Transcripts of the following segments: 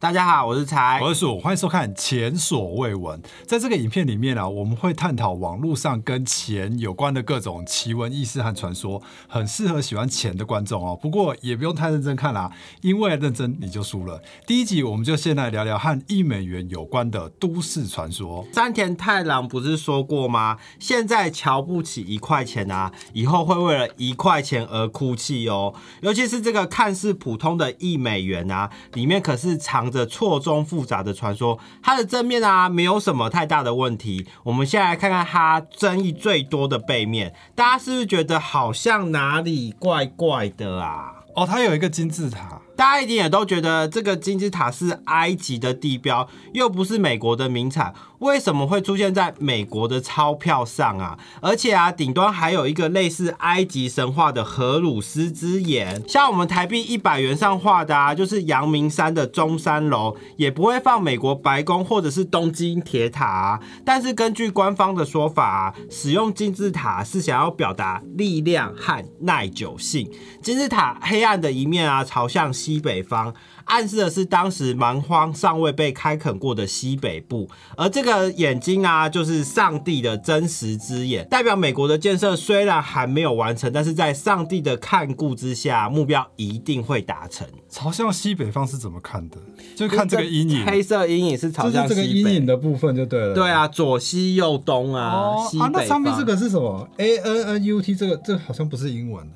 大家好，我是财，我是鼠，欢迎收看《前所未闻》。在这个影片里面啊，我们会探讨网络上跟钱有关的各种奇闻异事和传说，很适合喜欢钱的观众哦。不过也不用太认真看啦，因为认真你就输了。第一集我们就先来聊聊和一美元有关的都市传说。山田太郎不是说过吗？现在瞧不起一块钱啊，以后会为了一块钱而哭泣哦。尤其是这个看似普通的一美元啊，里面可是藏着错综复杂的传说。它的正面啊，没有什么太大的问题。我们先来看看它争议最多的背面，大家是不是觉得好像哪里怪怪的啊？哦，它有一个金字塔。大家一定也都觉得这个金字塔是埃及的地标，又不是美国的名产，为什么会出现在美国的钞票上啊？而且啊，顶端还有一个类似埃及神话的荷鲁斯之眼，像我们台币一百元上画的啊，就是阳明山的中山楼，也不会放美国白宫或者是东京铁塔啊。但是根据官方的说法啊，使用金字塔是想要表达力量和耐久性。金字塔黑暗的一面啊，朝向西。西北方暗示的是当时蛮荒尚未被开垦过的西北部，而这个眼睛啊，就是上帝的真实之眼，代表美国的建设虽然还没有完成，但是在上帝的看顾之下，目标一定会达成。朝向西北方是怎么看的？就看这个阴影，黑色阴影是朝向这个阴影的部分就对了。对啊，左西右东啊，西北那上面这个是什么？A N N U T，这个这好像不是英文。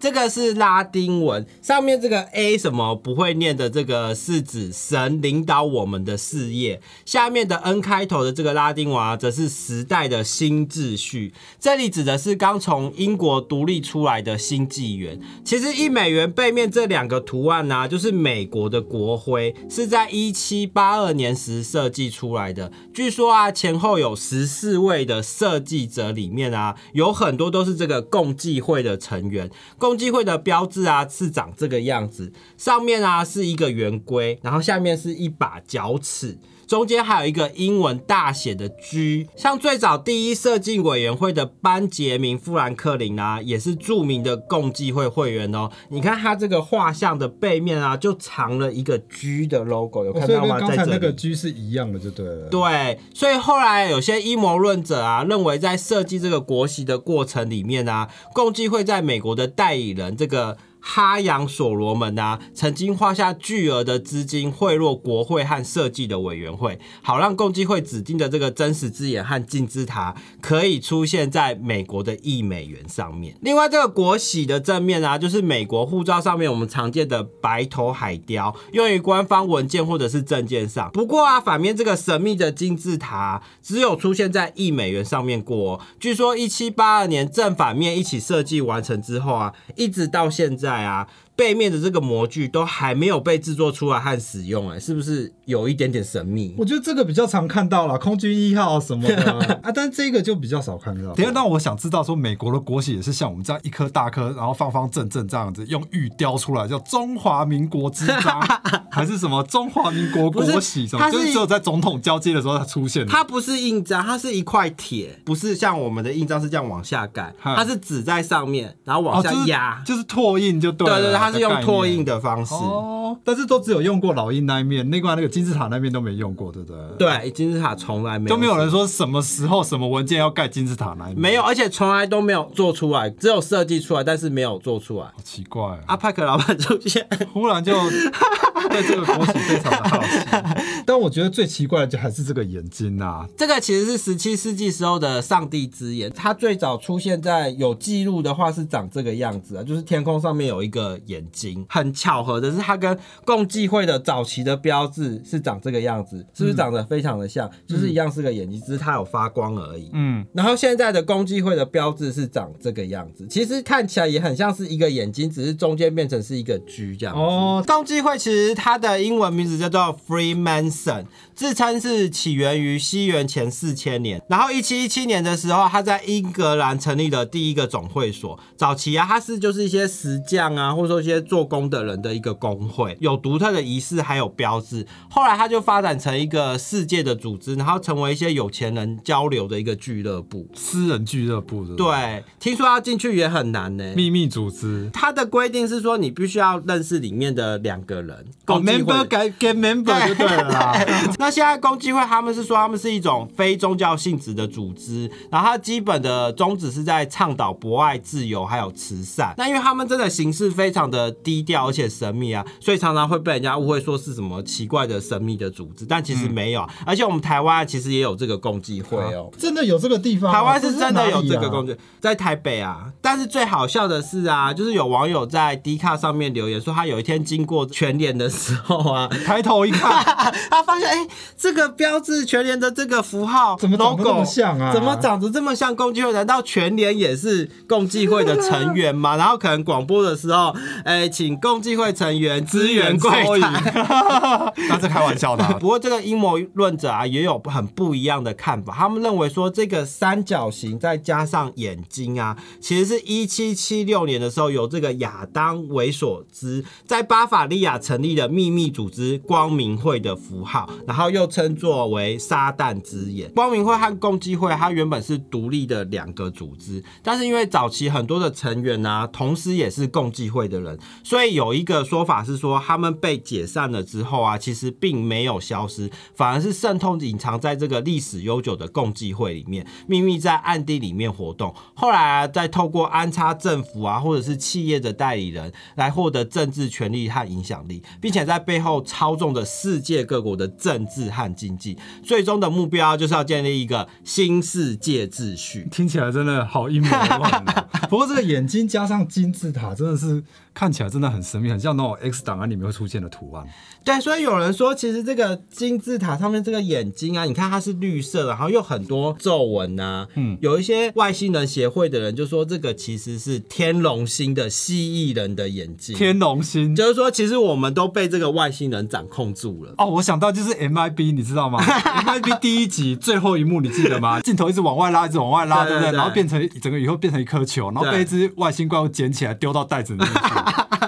这个是拉丁文，上面这个 A 什么不会念的，这个是指神领导我们的事业。下面的 N 开头的这个拉丁文，则是时代的新秩序。这里指的是刚从英国独立出来的新纪元。其实一美元背面这两个图案呢，就是美国的国徽，是在一七八二年时设计出来的。据说啊，前后有十四位的设计者里面啊，有很多都是这个共济会的成员。共共济会的标志啊是长这个样子，上面啊是一个圆规，然后下面是一把角尺。中间还有一个英文大写的 G，像最早第一设计委员会的班杰明·富兰克林啊，也是著名的共济会会员哦。你看他这个画像的背面啊，就藏了一个 G 的 logo，有看到吗？在这里那个 G 是一样的，就对了。对，所以后来有些阴谋论者啊，认为在设计这个国旗的过程里面啊，共济会在美国的代理人这个。哈扬所罗门啊，曾经花下巨额的资金贿赂国会和设计的委员会，好让共济会指定的这个真实之眼和金字塔可以出现在美国的一美元上面。另外，这个国玺的正面啊，就是美国护照上面我们常见的白头海雕，用于官方文件或者是证件上。不过啊，反面这个神秘的金字塔只有出现在一美元上面过。据说一七八二年正反面一起设计完成之后啊，一直到现在。在啊。背面的这个模具都还没有被制作出来和使用，哎，是不是有一点点神秘？我觉得这个比较常看到了，空军一号什么的 啊，但这个就比较少看到。等下，那我想知道说，美国的国旗也是像我们这样一颗大颗，然后方方正正这样子，用玉雕出来，叫中华民国之章，还是什么中华民国国旗？什么？就是只有在总统交接的时候才出现的。它不是印章，它是一块铁，不是像我们的印章是这样往下盖，它是纸在上面，然后往下压，就是拓印就对。对对对，它。是用拓印的方式，哦但是都只有用过老鹰那一面，另外那个金字塔那面都没用过，对不对？对，金字塔从来没都没有人说什么时候什么文件要盖金字塔那一面，没有，而且从来都没有做出来，只有设计出来，但是没有做出来。好奇怪，阿派克老板出现，忽然就 对这个国旗非常的好奇。但我觉得最奇怪的就还是这个眼睛啊，这个其实是十七世纪时候的上帝之眼，它最早出现在有记录的话是长这个样子啊，就是天空上面有一个眼。眼睛很巧合的是，它跟共济会的早期的标志是长这个样子，是不是长得非常的像？就是一样是个眼睛，只是它有发光而已。嗯，然后现在的共济会的标志是长这个样子，其实看起来也很像是一个眼睛，只是中间变成是一个 G 这样。哦，共济会其实它的英文名字叫做 Freemason，自称是起源于西元前四千年，然后一七一七年的时候，他在英格兰成立了第一个总会所。早期啊，它是就是一些石。匠啊，或者说一些做工的人的一个工会，有独特的仪式还有标志。后来它就发展成一个世界的组织，然后成为一些有钱人交流的一个俱乐部。私人俱乐部的对，听说要进去也很难呢。秘密组织，它的规定是说，你必须要认识里面的两个人。哦，member 改 get member 就对了啦。那现在共济会他们是说他们是一种非宗教性质的组织，然后它基本的宗旨是在倡导博爱、自由还有慈善。那因为他们真的形式非常的低调而且神秘啊，所以常常会被人家误会说是什么奇怪的神秘的组织，但其实没有啊。而且我们台湾其实也有这个共济会哦。真的有这个地方吗？台湾是真的有这个工工具，在台北啊。但是最好笑的是啊，就是有网友在 D 卡上面留言说，他有一天经过全联的时候啊，抬头一看，他发现哎、这个标志全联的这个符号怎么长得 logo 那么像啊怎么长得这么像共济会？难道全联也是共济会的成员吗？然后可能广播的时候，哎、请共济会成员支援柜台。那是开玩笑的啊。不过这个阴谋论者啊，也有很不一样的看法。他们认为说，这个三角形再加上眼睛啊，其实是一七七六年的时候，由这个亚当维索兹在巴伐利亚成立的秘密组织光明会的符号，然后又称作为撒旦之眼。光明会和共济会，它原本是独立的两个组织，但是因为早期很多的成员啊，同时也是共济会的人，所以有一个说法是说，他们被解散了之后啊，其实并没有消失，反而是渗透隐藏在这个历史悠久的共济会里面，秘密在暗地里面活动。后来啊，再透过安插政府啊，或者是企业的代理人来获得政治权利和影响力，并且在背后操纵着世界各国的政治和经济。最终的目标就是要建立一个新世界秩序。听起来真的好阴谋论啊。不过这个眼睛加上金字塔，真的是看起来真的很神秘，很像那种 X 档案里面会出现的图案。对，所以有人说，其实这个金字塔上面这个眼睛啊，你看它是绿色的，然后又很多皱纹呐、嗯，有一些外星人协会的人就说，这个其实是天龙星的蜥蜴人的眼睛。天龙星。就是说，其实我们都被这个外星人掌控住了。哦，我想到就是 MIB，你知道吗？MIB 第一集最后一幕你记得吗？镜头一直往外拉，一直往外拉，对不对然后变成整个以后变成一颗球，然后被一只外星怪物捡起来丢到袋子里面去，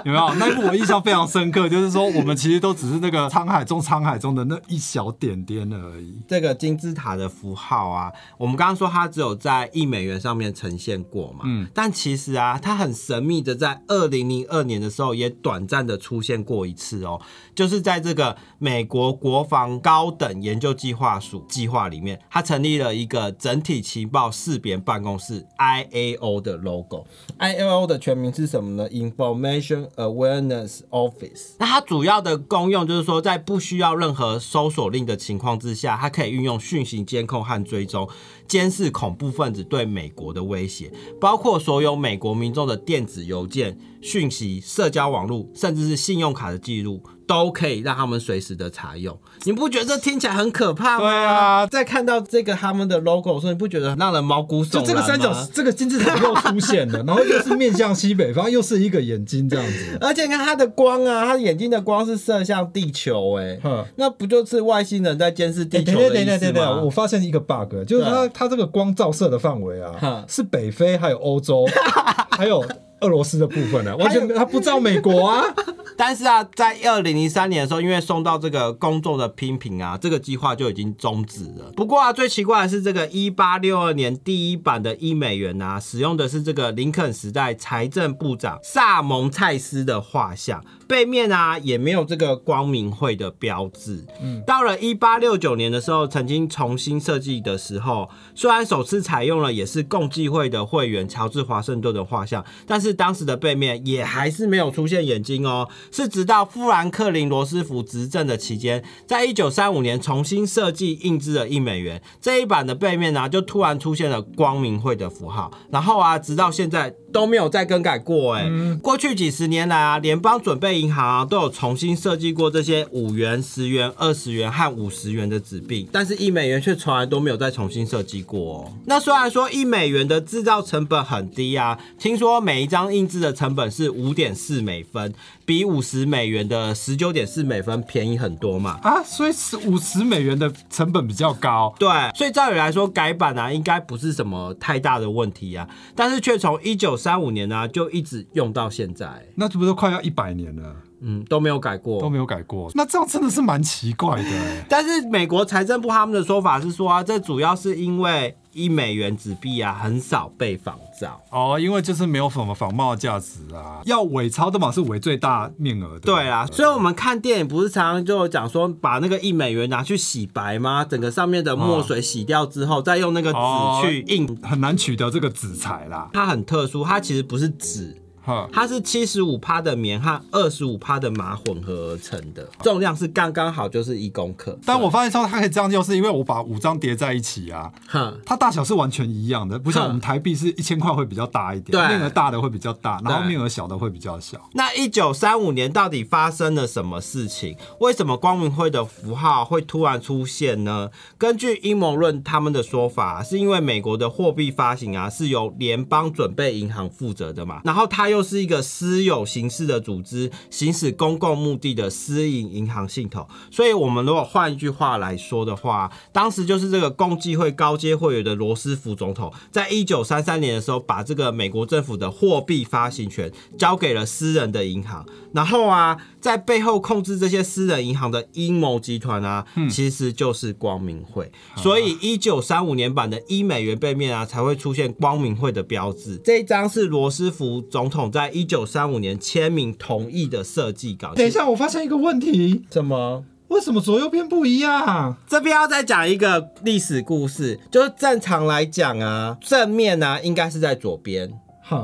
有没有？那一幕我印象非常深刻，就是说我们其实都只是那个沧海中沧海中的那一小点点而已。这个金字塔的符号啊，我们刚刚说它只有在一美元上面呈现过嘛，嗯，但其实啊，它很神秘的，在二零零二年的时候也短暂的出现过一次哦，就是在这个美国国防高等研究计划署计划里面，它成立了一个整体情报识别办公室 （IAO） 的 logo。IAO 的全名是什么呢？Information Awareness Office。那它主要的功用就是说，在不需要任何搜索令的情况之下，它可以运用讯息监控和追踪，监视恐怖分子对美国的威胁，包括所有美国民众的电子邮件、讯息、社交网络，甚至是信用卡的记录。都可以让他们随时的查用，你不觉得这听起来很可怕吗？对啊在看到这个他们的 logo 的时候，你不觉得让人毛骨悚然吗？这个三角，这个金字塔又出现了，然后又是面向西北方，又是一个眼睛这样子。而且你看它的光啊，它眼睛的光是射向地球、哎，那不就是外星人在监视地哎，球的意思等等等等，我吗？发现一个 bug，就是它它这个光照射的范围啊，是北非还有欧洲，还有俄罗斯的部分呢，完全它不照美国啊。但是啊，在二零零三年的时候，因为受到这个公众的批评啊，这个计划就已经终止了。不过啊，最奇怪的是，这个一八六二年第一版的一美元啊，使用的是这个林肯时代财政部长萨蒙蔡斯的画像，背面啊也没有这个光明会的标志。嗯，到了一八六九年的时候，曾经重新设计的时候，虽然首次采用了也是共济会的会员乔治华盛顿的画像，但是当时的背面也还是没有出现眼睛哦。是直到富兰克林罗斯福执政的期间，在一九三五年重新设计印制了一美元。这一版的背面呢、就突然出现了光明会的符号，然后啊，直到现在都没有再更改过。哎、过去几十年来啊，联邦准备银行啊都有重新设计过这些五元、十元、二十元和五十元的纸币，但是一美元却从来都没有再重新设计过、哦。那虽然说一美元的制造成本很低啊，听说每一张印制的成本是五点四美分，比五十美元的十九点四美分便宜很多嘛。啊，所以是五十美元的成本比较高。对，所以照理来说改版啊，应该不是什么太大的问题啊，但是却从一九三五年呢、就一直用到现在，那这不是快要一百年了，嗯，都没有改过，都没有改过。那这样真的是蛮奇怪的欸。但是美国财政部他们的说法是说啊，这主要是因为一美元纸币啊很少被仿造。哦，因为就是没有什么仿冒价值啊，要伪钞的嘛是伪最大面额的。对啊，所以我们看电影不是常常就有讲说，把那个一美元拿去洗白吗？整个上面的墨水洗掉之后，再用那个哦纸去印。很难取得这个纸材啦。它很特殊，它其实不是纸，哈，它是七十五趴的棉和二十五趴的麻混合而成的，重量是刚刚好就是一公克。但我发现说它可以这样用，是因为我把五张叠在一起啊，哼，它大小是完全一样的，不像我们台币是一千块会比较大一点，对面额大的会比较大，然后面额小的会比较小。那一九三五年到底发生了什么事情？为什么光明会的符号会突然出现呢？根据阴谋论他们的说法，是因为美国的货币发行啊是由联邦准备银行负责的嘛，然后它又是一个私有形式的组织，行使公共目的的私营银行系统。所以，我们如果换一句话来说的话，当时就是这个共济会高阶会员的罗斯福总统，在一九三三年的时候，把这个美国政府的货币发行权交给了私人的银行，然后啊，在背后控制这些私人银行的阴谋集团啊，其实就是光明会。所以，一九三五年版的一美元背面啊，才会出现光明会的标志。这一张是罗斯福总统在一九三五年签名同意的设计稿。等一下，我发现一个问题，怎么？为什么左右边不一样？这边要再讲一个历史故事，就是正常来讲啊，正面呢、应该是在左边，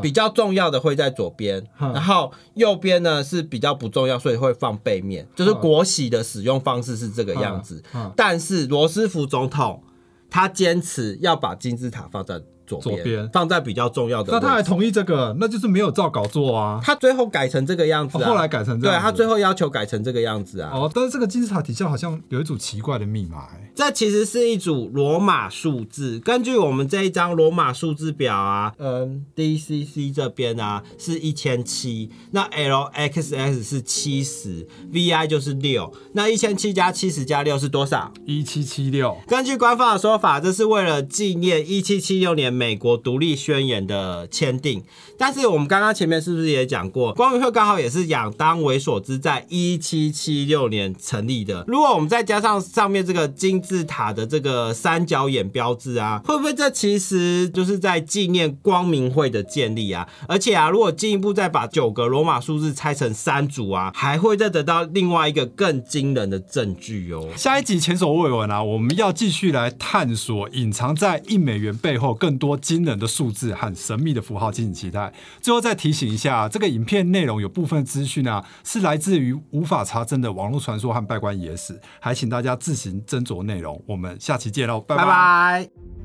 比较重要的会在左边，嗯然后右边呢是比较不重要，所以会放背面。就是国玺的使用方式是这个样子但是罗斯福总统他坚持要把金字塔放在左边，左边放在比较重要的。那他还同意这个，那就是没有照稿做啊。他最后改成这个样子、啊哦后来改成这样子对他最后要求改成这个样子啊。哦，但是这个金字塔底下好像有一组奇怪的密码、欸，这其实是一组罗马数字。根据我们这一张罗马数字表啊，嗯，DCC 这边啊是一千七，那 LXX 是七十，VI 就是六，那一千七加七十加六是多少？一七七六，根据官方的说法，这是为了纪念一七七六年美国独立宣言的签订。但是我们刚刚前面是不是也讲过，光明会刚好也是亚当维索兹在一七七六年成立的。如果我们再加上上面这个金字塔的这个三角眼标志啊，会不会这其实就是在纪念光明会的建立啊？而且啊，如果进一步再把九个罗马数字拆成三组啊，还会再得到另外一个更惊人的证据哦。下一集前所未闻啊，我们要继续来探索隐藏在一美元背后更多多惊人的数字和神秘的符号，敬请期待。最后再提醒一下，这个影片内容有部分资讯啊是来自于无法查证的网络传说和拜官野史，还请大家自行斟酌内容。我们下期见喽，拜拜